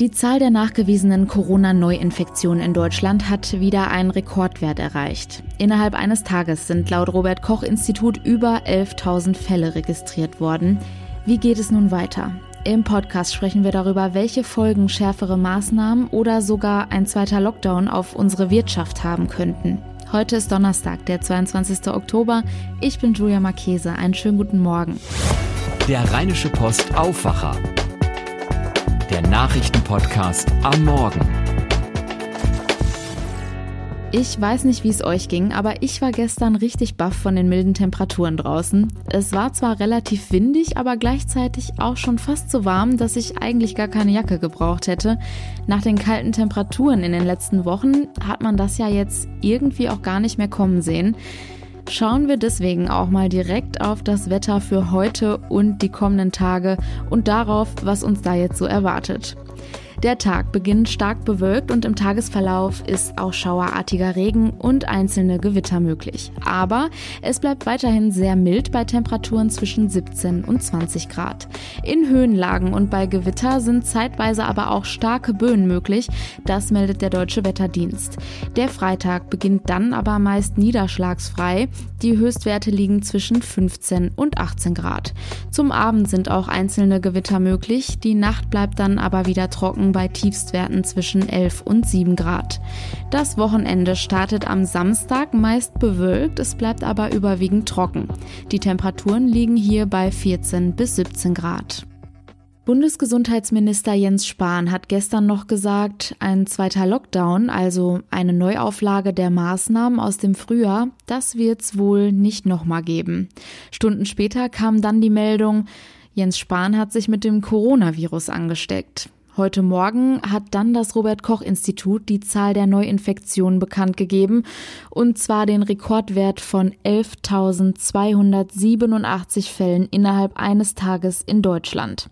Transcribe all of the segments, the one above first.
Die Zahl der nachgewiesenen Corona-Neuinfektionen in Deutschland hat wieder einen Rekordwert erreicht. Innerhalb eines Tages sind laut Robert Koch Institut über 11.000 Fälle registriert worden. Wie geht es nun weiter? Im Podcast sprechen wir darüber, welche Folgen schärfere Maßnahmen oder sogar ein zweiter Lockdown auf unsere Wirtschaft haben könnten. Heute ist Donnerstag, der 22. Oktober. Ich bin Julia Marchese. Einen schönen guten Morgen. Der Rheinische Post Aufwacher der Nachrichtenpodcast am Morgen. Ich weiß nicht, wie es euch ging, aber ich war gestern richtig baff von den milden Temperaturen draußen. Es war zwar relativ windig, aber gleichzeitig auch schon fast so warm, dass ich eigentlich gar keine Jacke gebraucht hätte. Nach den kalten Temperaturen in den letzten Wochen hat man das ja jetzt irgendwie auch gar nicht mehr kommen sehen schauen wir deswegen auch mal direkt auf das Wetter für heute und die kommenden Tage und darauf, was uns da jetzt so erwartet. Der Tag beginnt stark bewölkt und im Tagesverlauf ist auch schauerartiger Regen und einzelne Gewitter möglich. Aber es bleibt weiterhin sehr mild bei Temperaturen zwischen 17 und 20 Grad. In Höhenlagen und bei Gewitter sind zeitweise aber auch starke Böen möglich. Das meldet der Deutsche Wetterdienst. Der Freitag beginnt dann aber meist niederschlagsfrei. Die Höchstwerte liegen zwischen 15 und 18 Grad. Zum Abend sind auch einzelne Gewitter möglich. Die Nacht bleibt dann aber wieder trocken bei Tiefstwerten zwischen 11 und 7 Grad. Das Wochenende startet am Samstag meist bewölkt, es bleibt aber überwiegend trocken. Die Temperaturen liegen hier bei 14 bis 17 Grad. Bundesgesundheitsminister Jens Spahn hat gestern noch gesagt, ein zweiter Lockdown, also eine Neuauflage der Maßnahmen aus dem Frühjahr, das wird's wohl nicht nochmal geben. Stunden später kam dann die Meldung, Jens Spahn hat sich mit dem Coronavirus angesteckt. Heute Morgen hat dann das Robert Koch Institut die Zahl der Neuinfektionen bekannt gegeben, und zwar den Rekordwert von 11.287 Fällen innerhalb eines Tages in Deutschland.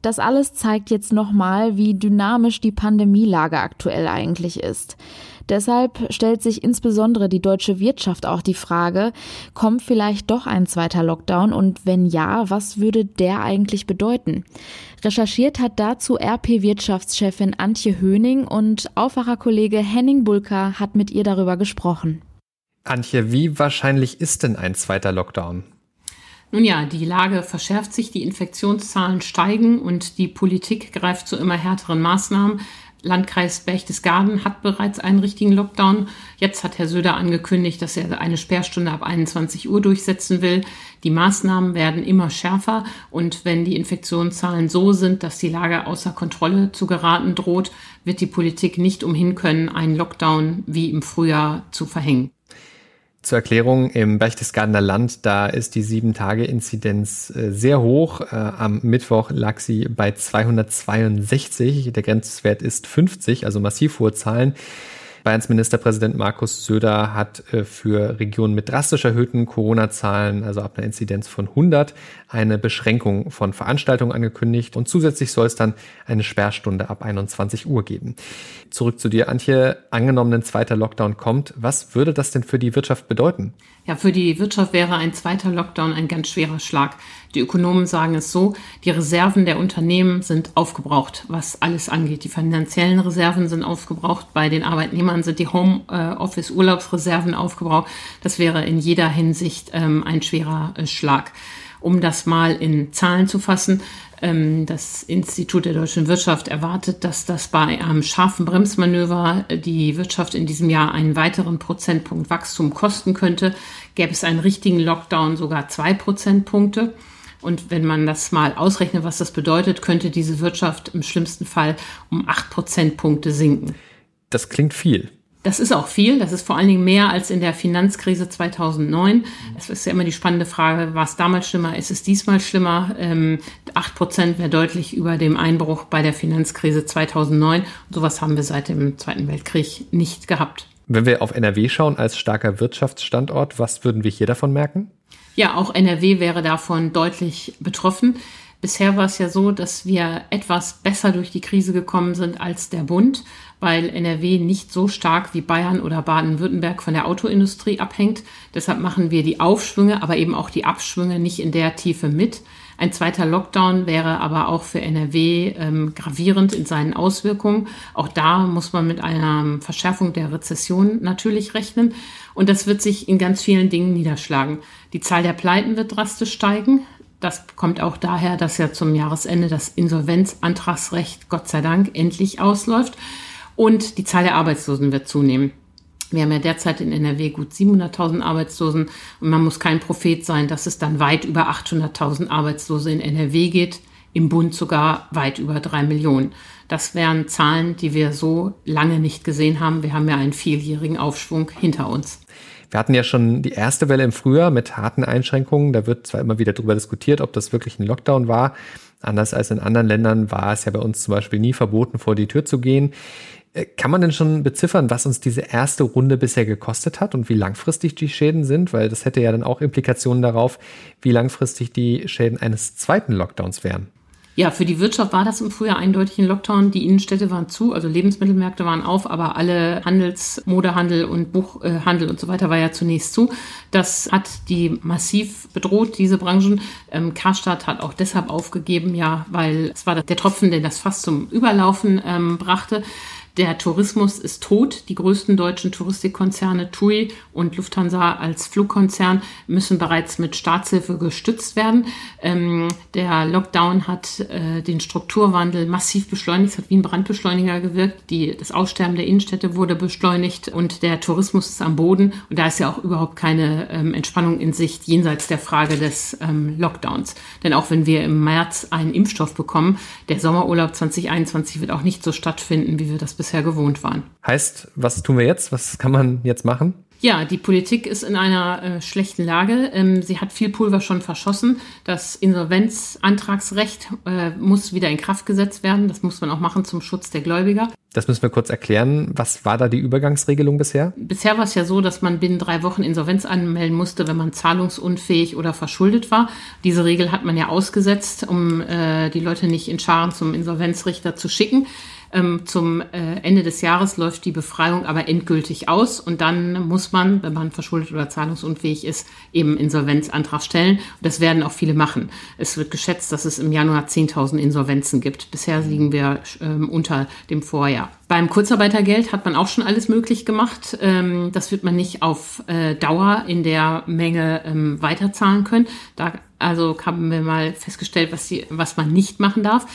Das alles zeigt jetzt nochmal, wie dynamisch die Pandemielage aktuell eigentlich ist. Deshalb stellt sich insbesondere die deutsche Wirtschaft auch die Frage, kommt vielleicht doch ein zweiter Lockdown und wenn ja, was würde der eigentlich bedeuten? Recherchiert hat dazu RP-Wirtschaftschefin Antje Höning und Aufwacherkollege Henning Bulka hat mit ihr darüber gesprochen. Antje, wie wahrscheinlich ist denn ein zweiter Lockdown? Nun ja, die Lage verschärft sich, die Infektionszahlen steigen und die Politik greift zu immer härteren Maßnahmen. Landkreis Berchtesgaden hat bereits einen richtigen Lockdown. Jetzt hat Herr Söder angekündigt, dass er eine Sperrstunde ab 21 Uhr durchsetzen will. Die Maßnahmen werden immer schärfer und wenn die Infektionszahlen so sind, dass die Lage außer Kontrolle zu geraten droht, wird die Politik nicht umhin können, einen Lockdown wie im Frühjahr zu verhängen. Zur Erklärung, im Berchtesgadener Land, da ist die 7-Tage-Inzidenz äh, sehr hoch. Äh, am Mittwoch lag sie bei 262. Der Grenzwert ist 50, also massiv hohe Zahlen. Bayerns Ministerpräsident Markus Söder hat äh, für Regionen mit drastisch erhöhten Corona-Zahlen, also ab einer Inzidenz von 100, eine Beschränkung von Veranstaltungen angekündigt und zusätzlich soll es dann eine Sperrstunde ab 21 Uhr geben. Zurück zu dir, Antje. Angenommen, ein zweiter Lockdown kommt, was würde das denn für die Wirtschaft bedeuten? Ja, für die Wirtschaft wäre ein zweiter Lockdown ein ganz schwerer Schlag. Die Ökonomen sagen es so, die Reserven der Unternehmen sind aufgebraucht, was alles angeht. Die finanziellen Reserven sind aufgebraucht, bei den Arbeitnehmern sind die Homeoffice-Urlaubsreserven aufgebraucht. Das wäre in jeder Hinsicht ähm, ein schwerer äh, Schlag. Um das mal in Zahlen zu fassen, ähm, das Institut der deutschen Wirtschaft erwartet, dass das bei einem scharfen Bremsmanöver die Wirtschaft in diesem Jahr einen weiteren Prozentpunkt Wachstum kosten könnte. Gäbe es einen richtigen Lockdown sogar zwei Prozentpunkte. Und wenn man das mal ausrechnet, was das bedeutet, könnte diese Wirtschaft im schlimmsten Fall um acht Prozentpunkte sinken. Das klingt viel. Das ist auch viel. Das ist vor allen Dingen mehr als in der Finanzkrise 2009. Es ist ja immer die spannende Frage, war es damals schlimmer? Ist es diesmal schlimmer? Ähm, acht Prozent wäre deutlich über dem Einbruch bei der Finanzkrise 2009. Und sowas haben wir seit dem Zweiten Weltkrieg nicht gehabt. Wenn wir auf NRW schauen als starker Wirtschaftsstandort, was würden wir hier davon merken? Ja, auch NRW wäre davon deutlich betroffen. Bisher war es ja so, dass wir etwas besser durch die Krise gekommen sind als der Bund, weil NRW nicht so stark wie Bayern oder Baden-Württemberg von der Autoindustrie abhängt. Deshalb machen wir die Aufschwünge, aber eben auch die Abschwünge nicht in der Tiefe mit. Ein zweiter Lockdown wäre aber auch für NRW ähm, gravierend in seinen Auswirkungen. Auch da muss man mit einer Verschärfung der Rezession natürlich rechnen. Und das wird sich in ganz vielen Dingen niederschlagen. Die Zahl der Pleiten wird drastisch steigen. Das kommt auch daher, dass ja zum Jahresende das Insolvenzantragsrecht Gott sei Dank endlich ausläuft. Und die Zahl der Arbeitslosen wird zunehmen. Wir haben ja derzeit in NRW gut 700.000 Arbeitslosen und man muss kein Prophet sein, dass es dann weit über 800.000 Arbeitslose in NRW geht, im Bund sogar weit über drei Millionen. Das wären Zahlen, die wir so lange nicht gesehen haben. Wir haben ja einen vierjährigen Aufschwung hinter uns. Wir hatten ja schon die erste Welle im Frühjahr mit harten Einschränkungen. Da wird zwar immer wieder darüber diskutiert, ob das wirklich ein Lockdown war. Anders als in anderen Ländern war es ja bei uns zum Beispiel nie verboten, vor die Tür zu gehen. Äh, kann man denn schon beziffern, was uns diese erste Runde bisher gekostet hat und wie langfristig die Schäden sind? Weil das hätte ja dann auch Implikationen darauf, wie langfristig die Schäden eines zweiten Lockdowns wären. Ja, für die Wirtschaft war das im Frühjahr eindeutig ein Lockdown. Die Innenstädte waren zu, also Lebensmittelmärkte waren auf, aber alle Handels-, Modehandel und Buchhandel und so weiter war ja zunächst zu. Das hat die massiv bedroht, diese Branchen. Ähm, Karstadt hat auch deshalb aufgegeben, ja, weil es war der Tropfen, der das fast zum Überlaufen ähm, brachte. Der Tourismus ist tot. Die größten deutschen Touristikkonzerne TUI und Lufthansa als Flugkonzern müssen bereits mit Staatshilfe gestützt werden. Ähm, der Lockdown hat äh, den Strukturwandel massiv beschleunigt, es hat wie ein Brandbeschleuniger gewirkt. Die, das Aussterben der Innenstädte wurde beschleunigt und der Tourismus ist am Boden. Und da ist ja auch überhaupt keine ähm, Entspannung in Sicht jenseits der Frage des ähm, Lockdowns. Denn auch wenn wir im März einen Impfstoff bekommen, der Sommerurlaub 2021 wird auch nicht so stattfinden, wie wir das bisher bisher gewohnt waren. Heißt, was tun wir jetzt? Was kann man jetzt machen? Ja, die Politik ist in einer äh, schlechten Lage. Ähm, sie hat viel Pulver schon verschossen. Das Insolvenzantragsrecht äh, muss wieder in Kraft gesetzt werden. Das muss man auch machen zum Schutz der Gläubiger. Das müssen wir kurz erklären. Was war da die Übergangsregelung bisher? Bisher war es ja so, dass man binnen drei Wochen Insolvenz anmelden musste, wenn man zahlungsunfähig oder verschuldet war. Diese Regel hat man ja ausgesetzt, um äh, die Leute nicht in Scharen zum Insolvenzrichter zu schicken. Ähm, zum äh, Ende des Jahres läuft die Befreiung aber endgültig aus und dann muss man, wenn man verschuldet oder zahlungsunfähig ist, eben Insolvenzantrag stellen. Und das werden auch viele machen. Es wird geschätzt, dass es im Januar 10.000 Insolvenzen gibt. Bisher liegen wir ähm, unter dem Vorjahr. Beim Kurzarbeitergeld hat man auch schon alles möglich gemacht. Ähm, das wird man nicht auf äh, Dauer in der Menge ähm, weiterzahlen können. Da also haben wir mal festgestellt, was, die, was man nicht machen darf.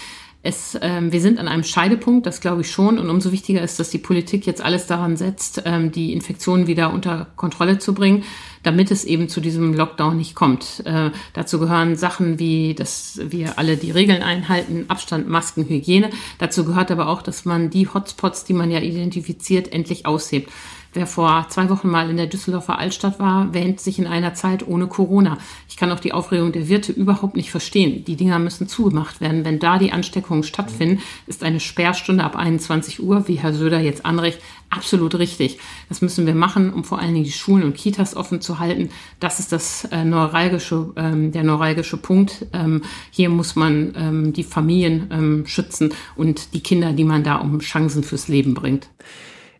Es, ähm, wir sind an einem Scheidepunkt, das glaube ich schon. Und umso wichtiger ist, dass die Politik jetzt alles daran setzt, ähm, die Infektionen wieder unter Kontrolle zu bringen, damit es eben zu diesem Lockdown nicht kommt. Äh, dazu gehören Sachen wie, dass wir alle die Regeln einhalten, Abstand, Masken, Hygiene. Dazu gehört aber auch, dass man die Hotspots, die man ja identifiziert, endlich aushebt. Wer vor zwei Wochen mal in der Düsseldorfer Altstadt war, wähnt sich in einer Zeit ohne Corona. Ich kann auch die Aufregung der Wirte überhaupt nicht verstehen. Die Dinger müssen zugemacht werden. Wenn da die Ansteckungen stattfinden, ist eine Sperrstunde ab 21 Uhr, wie Herr Söder jetzt anrecht, absolut richtig. Das müssen wir machen, um vor allen Dingen die Schulen und Kitas offen zu halten. Das ist das äh, neuralgische, ähm, der neuralgische Punkt. Ähm, hier muss man ähm, die Familien ähm, schützen und die Kinder, die man da um Chancen fürs Leben bringt.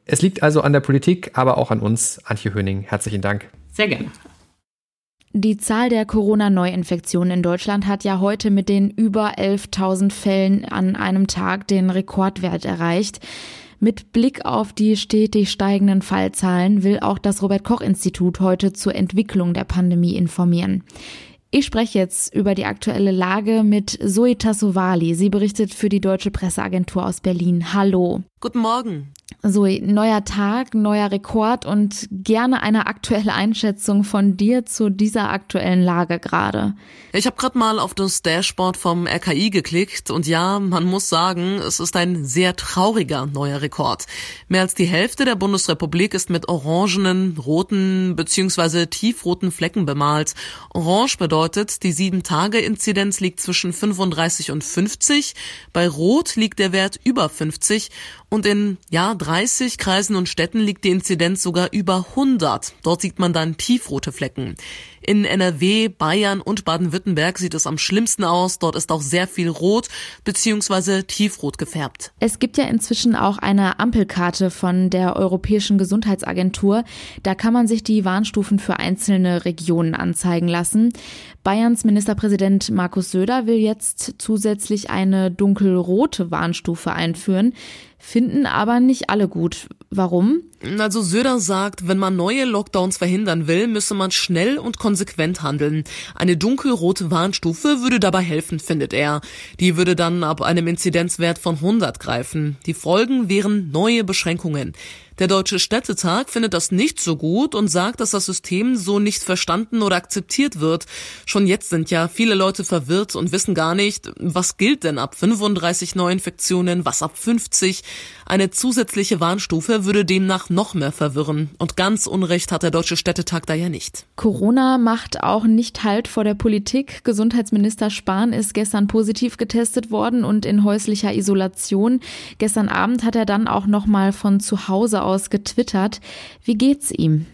Es liegt also an der Politik, aber auch an uns. Antje Höning, herzlichen Dank. Sehr gerne. Die Zahl der Corona-Neuinfektionen in Deutschland hat ja heute mit den über 11.000 Fällen an einem Tag den Rekordwert erreicht. Mit Blick auf die stetig steigenden Fallzahlen will auch das Robert Koch Institut heute zur Entwicklung der Pandemie informieren. Ich spreche jetzt über die aktuelle Lage mit Zoe Tassovali. Sie berichtet für die Deutsche Presseagentur aus Berlin. Hallo. Guten Morgen. So, neuer Tag, neuer Rekord und gerne eine aktuelle Einschätzung von dir zu dieser aktuellen Lage gerade. Ich habe gerade mal auf das Dashboard vom RKI geklickt und ja, man muss sagen, es ist ein sehr trauriger neuer Rekord. Mehr als die Hälfte der Bundesrepublik ist mit orangenen, roten bzw. tiefroten Flecken bemalt. Orange bedeutet, die 7-Tage-Inzidenz liegt zwischen 35 und 50, bei Rot liegt der Wert über 50 und in, ja, 30 Kreisen und Städten liegt die Inzidenz sogar über 100. Dort sieht man dann tiefrote Flecken. In NRW, Bayern und Baden-Württemberg sieht es am schlimmsten aus. Dort ist auch sehr viel rot bzw. tiefrot gefärbt. Es gibt ja inzwischen auch eine Ampelkarte von der Europäischen Gesundheitsagentur. Da kann man sich die Warnstufen für einzelne Regionen anzeigen lassen. Bayerns Ministerpräsident Markus Söder will jetzt zusätzlich eine dunkelrote Warnstufe einführen finden aber nicht alle gut. Warum? Also Söder sagt, wenn man neue Lockdowns verhindern will, müsse man schnell und konsequent handeln. Eine dunkelrote Warnstufe würde dabei helfen, findet er. Die würde dann ab einem Inzidenzwert von 100 greifen. Die Folgen wären neue Beschränkungen. Der Deutsche Städtetag findet das nicht so gut und sagt, dass das System so nicht verstanden oder akzeptiert wird. Schon jetzt sind ja viele Leute verwirrt und wissen gar nicht, was gilt denn ab 35 Neuinfektionen, was ab 50. Eine zusätzliche Warnstufe würde demnach noch mehr verwirren. Und ganz Unrecht hat der Deutsche Städtetag da ja nicht. Corona macht auch nicht Halt vor der Politik. Gesundheitsminister Spahn ist gestern positiv getestet worden und in häuslicher Isolation. Gestern Abend hat er dann auch noch mal von zu Hause aus aus getwittert. Wie geht's ihm?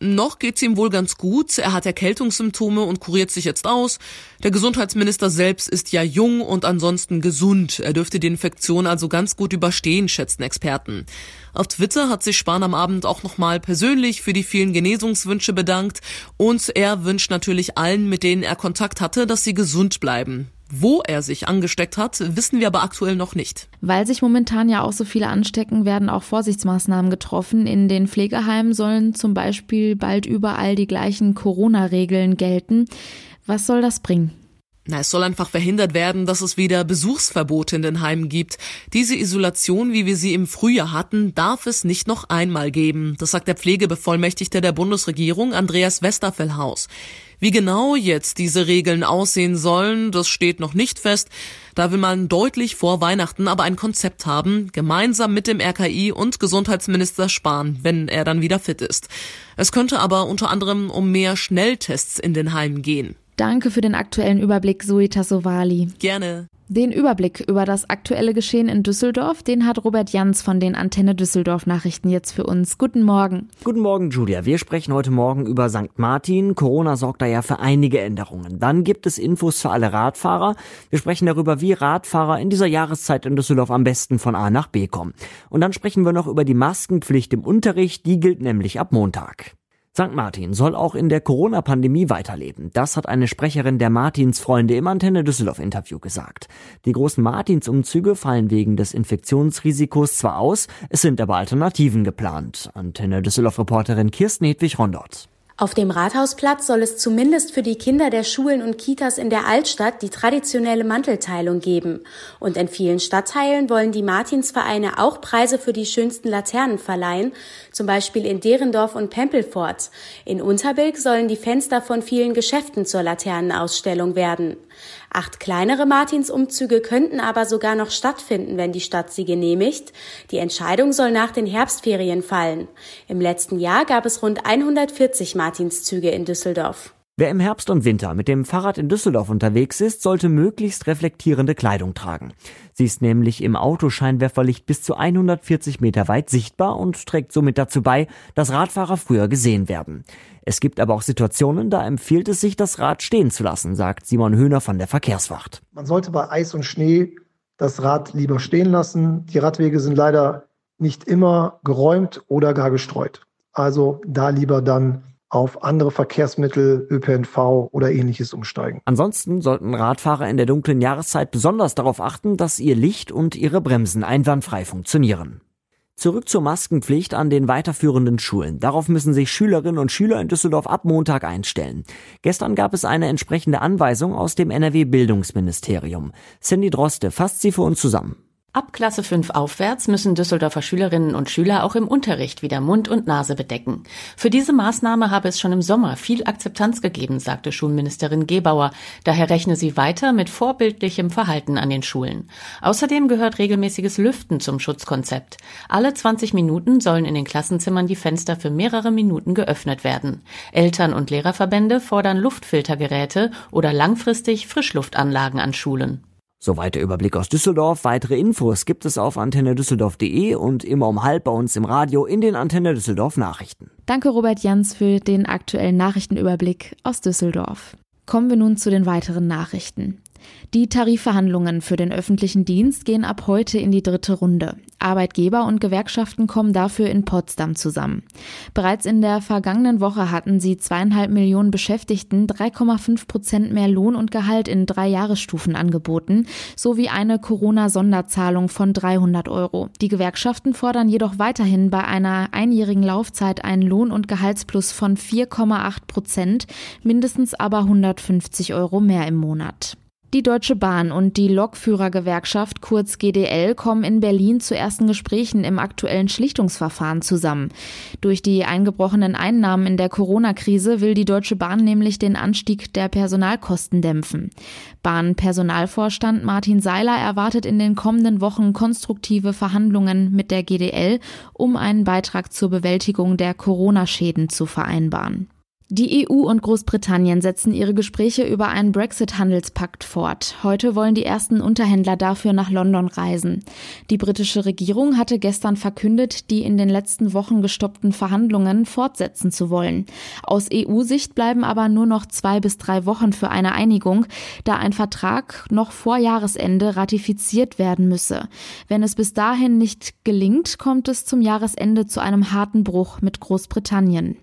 Noch geht's ihm wohl ganz gut. Er hat Erkältungssymptome und kuriert sich jetzt aus. Der Gesundheitsminister selbst ist ja jung und ansonsten gesund. Er dürfte die Infektion also ganz gut überstehen, schätzen Experten. Auf Twitter hat sich Spahn am Abend auch nochmal persönlich für die vielen Genesungswünsche bedankt und er wünscht natürlich allen, mit denen er Kontakt hatte, dass sie gesund bleiben. Wo er sich angesteckt hat, wissen wir aber aktuell noch nicht. Weil sich momentan ja auch so viele anstecken, werden auch Vorsichtsmaßnahmen getroffen. In den Pflegeheimen sollen zum Beispiel bald überall die gleichen Corona-Regeln gelten. Was soll das bringen? Na, es soll einfach verhindert werden, dass es wieder Besuchsverbote in den Heimen gibt. Diese Isolation, wie wir sie im Frühjahr hatten, darf es nicht noch einmal geben. Das sagt der Pflegebevollmächtigte der Bundesregierung, Andreas Westerfellhaus. Wie genau jetzt diese Regeln aussehen sollen, das steht noch nicht fest. Da will man deutlich vor Weihnachten aber ein Konzept haben, gemeinsam mit dem RKI und Gesundheitsminister Spahn, wenn er dann wieder fit ist. Es könnte aber unter anderem um mehr Schnelltests in den Heimen gehen. Danke für den aktuellen Überblick, Zoe Tassovali. Gerne. Den Überblick über das aktuelle Geschehen in Düsseldorf, den hat Robert Jans von den Antenne Düsseldorf Nachrichten jetzt für uns. Guten Morgen. Guten Morgen, Julia. Wir sprechen heute Morgen über St. Martin. Corona sorgt da ja für einige Änderungen. Dann gibt es Infos für alle Radfahrer. Wir sprechen darüber, wie Radfahrer in dieser Jahreszeit in Düsseldorf am besten von A nach B kommen. Und dann sprechen wir noch über die Maskenpflicht im Unterricht. Die gilt nämlich ab Montag. St. Martin soll auch in der Corona-Pandemie weiterleben. Das hat eine Sprecherin der Martinsfreunde im Antenne Düsseldorf Interview gesagt. Die großen Martinsumzüge fallen wegen des Infektionsrisikos zwar aus, es sind aber Alternativen geplant. Antenne Düsseldorf Reporterin Kirsten Hedwig Rondort. Auf dem Rathausplatz soll es zumindest für die Kinder der Schulen und Kitas in der Altstadt die traditionelle Mantelteilung geben. Und in vielen Stadtteilen wollen die Martinsvereine auch Preise für die schönsten Laternen verleihen, zum Beispiel in Derendorf und Pempelfort. In Unterbilk sollen die Fenster von vielen Geschäften zur Laternenausstellung werden. Acht kleinere Martinsumzüge könnten aber sogar noch stattfinden, wenn die Stadt sie genehmigt. Die Entscheidung soll nach den Herbstferien fallen. Im letzten Jahr gab es rund 140 Martinszüge in Düsseldorf. Wer im Herbst und Winter mit dem Fahrrad in Düsseldorf unterwegs ist, sollte möglichst reflektierende Kleidung tragen. Sie ist nämlich im Autoscheinwerferlicht bis zu 140 Meter weit sichtbar und trägt somit dazu bei, dass Radfahrer früher gesehen werden. Es gibt aber auch Situationen, da empfiehlt es sich, das Rad stehen zu lassen, sagt Simon Höhner von der Verkehrswacht. Man sollte bei Eis und Schnee das Rad lieber stehen lassen. Die Radwege sind leider nicht immer geräumt oder gar gestreut. Also da lieber dann auf andere Verkehrsmittel, ÖPNV oder ähnliches umsteigen. Ansonsten sollten Radfahrer in der dunklen Jahreszeit besonders darauf achten, dass ihr Licht und ihre Bremsen einwandfrei funktionieren. Zurück zur Maskenpflicht an den weiterführenden Schulen. Darauf müssen sich Schülerinnen und Schüler in Düsseldorf ab Montag einstellen. Gestern gab es eine entsprechende Anweisung aus dem NRW Bildungsministerium. Cindy Droste fasst sie für uns zusammen. Ab Klasse 5 aufwärts müssen Düsseldorfer Schülerinnen und Schüler auch im Unterricht wieder Mund und Nase bedecken. Für diese Maßnahme habe es schon im Sommer viel Akzeptanz gegeben, sagte Schulministerin Gebauer. Daher rechne sie weiter mit vorbildlichem Verhalten an den Schulen. Außerdem gehört regelmäßiges Lüften zum Schutzkonzept. Alle 20 Minuten sollen in den Klassenzimmern die Fenster für mehrere Minuten geöffnet werden. Eltern- und Lehrerverbände fordern Luftfiltergeräte oder langfristig Frischluftanlagen an Schulen. Soweit der Überblick aus Düsseldorf. Weitere Infos gibt es auf antennedüsseldorf.de und immer um halb bei uns im Radio in den Antenne Düsseldorf Nachrichten. Danke Robert Jans für den aktuellen Nachrichtenüberblick aus Düsseldorf. Kommen wir nun zu den weiteren Nachrichten. Die Tarifverhandlungen für den öffentlichen Dienst gehen ab heute in die dritte Runde. Arbeitgeber und Gewerkschaften kommen dafür in Potsdam zusammen. Bereits in der vergangenen Woche hatten sie zweieinhalb Millionen Beschäftigten 3,5 Prozent mehr Lohn und Gehalt in drei Jahresstufen angeboten, sowie eine Corona-Sonderzahlung von 300 Euro. Die Gewerkschaften fordern jedoch weiterhin bei einer einjährigen Laufzeit einen Lohn- und Gehaltsplus von 4,8 Prozent, mindestens aber 150 Euro mehr im Monat. Die Deutsche Bahn und die Lokführergewerkschaft kurz GDL kommen in Berlin zu ersten Gesprächen im aktuellen Schlichtungsverfahren zusammen. Durch die eingebrochenen Einnahmen in der Corona-Krise will die Deutsche Bahn nämlich den Anstieg der Personalkosten dämpfen. Bahnpersonalvorstand Martin Seiler erwartet in den kommenden Wochen konstruktive Verhandlungen mit der GDL, um einen Beitrag zur Bewältigung der Corona-Schäden zu vereinbaren. Die EU und Großbritannien setzen ihre Gespräche über einen Brexit-Handelspakt fort. Heute wollen die ersten Unterhändler dafür nach London reisen. Die britische Regierung hatte gestern verkündet, die in den letzten Wochen gestoppten Verhandlungen fortsetzen zu wollen. Aus EU-Sicht bleiben aber nur noch zwei bis drei Wochen für eine Einigung, da ein Vertrag noch vor Jahresende ratifiziert werden müsse. Wenn es bis dahin nicht gelingt, kommt es zum Jahresende zu einem harten Bruch mit Großbritannien.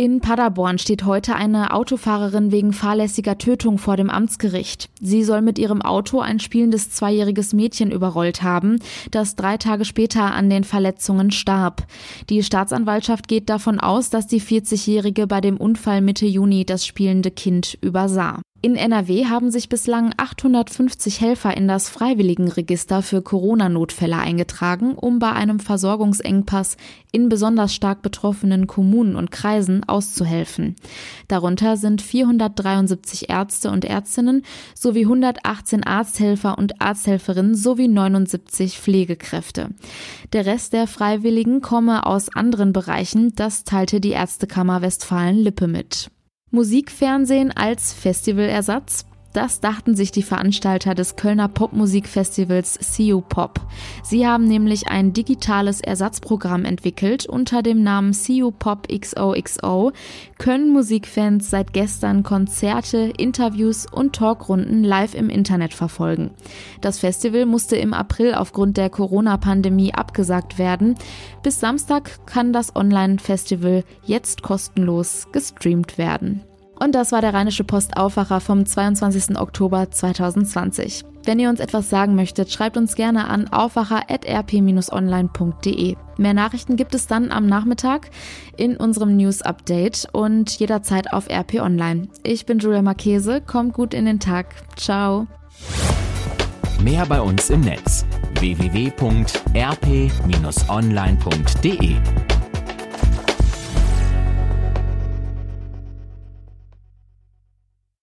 In Paderborn steht heute eine Autofahrerin wegen fahrlässiger Tötung vor dem Amtsgericht. Sie soll mit ihrem Auto ein spielendes zweijähriges Mädchen überrollt haben, das drei Tage später an den Verletzungen starb. Die Staatsanwaltschaft geht davon aus, dass die 40-Jährige bei dem Unfall Mitte Juni das spielende Kind übersah. In NRW haben sich bislang 850 Helfer in das Freiwilligenregister für Corona-Notfälle eingetragen, um bei einem Versorgungsengpass in besonders stark betroffenen Kommunen und Kreisen auszuhelfen. Darunter sind 473 Ärzte und Ärztinnen sowie 118 Arzthelfer und Arzthelferinnen sowie 79 Pflegekräfte. Der Rest der Freiwilligen komme aus anderen Bereichen, das teilte die Ärztekammer Westfalen-Lippe mit. Musikfernsehen als Festivalersatz das dachten sich die Veranstalter des Kölner Popmusikfestivals CU Pop. Sie haben nämlich ein digitales Ersatzprogramm entwickelt. Unter dem Namen CU Pop XOXO können Musikfans seit gestern Konzerte, Interviews und Talkrunden live im Internet verfolgen. Das Festival musste im April aufgrund der Corona-Pandemie abgesagt werden. Bis Samstag kann das Online-Festival jetzt kostenlos gestreamt werden. Und das war der Rheinische Post Aufwacher vom 22. Oktober 2020. Wenn ihr uns etwas sagen möchtet, schreibt uns gerne an aufwacher.rp-online.de. Mehr Nachrichten gibt es dann am Nachmittag in unserem News Update und jederzeit auf RP Online. Ich bin Julia Marchese, kommt gut in den Tag. Ciao. Mehr bei uns im Netz www.rp-online.de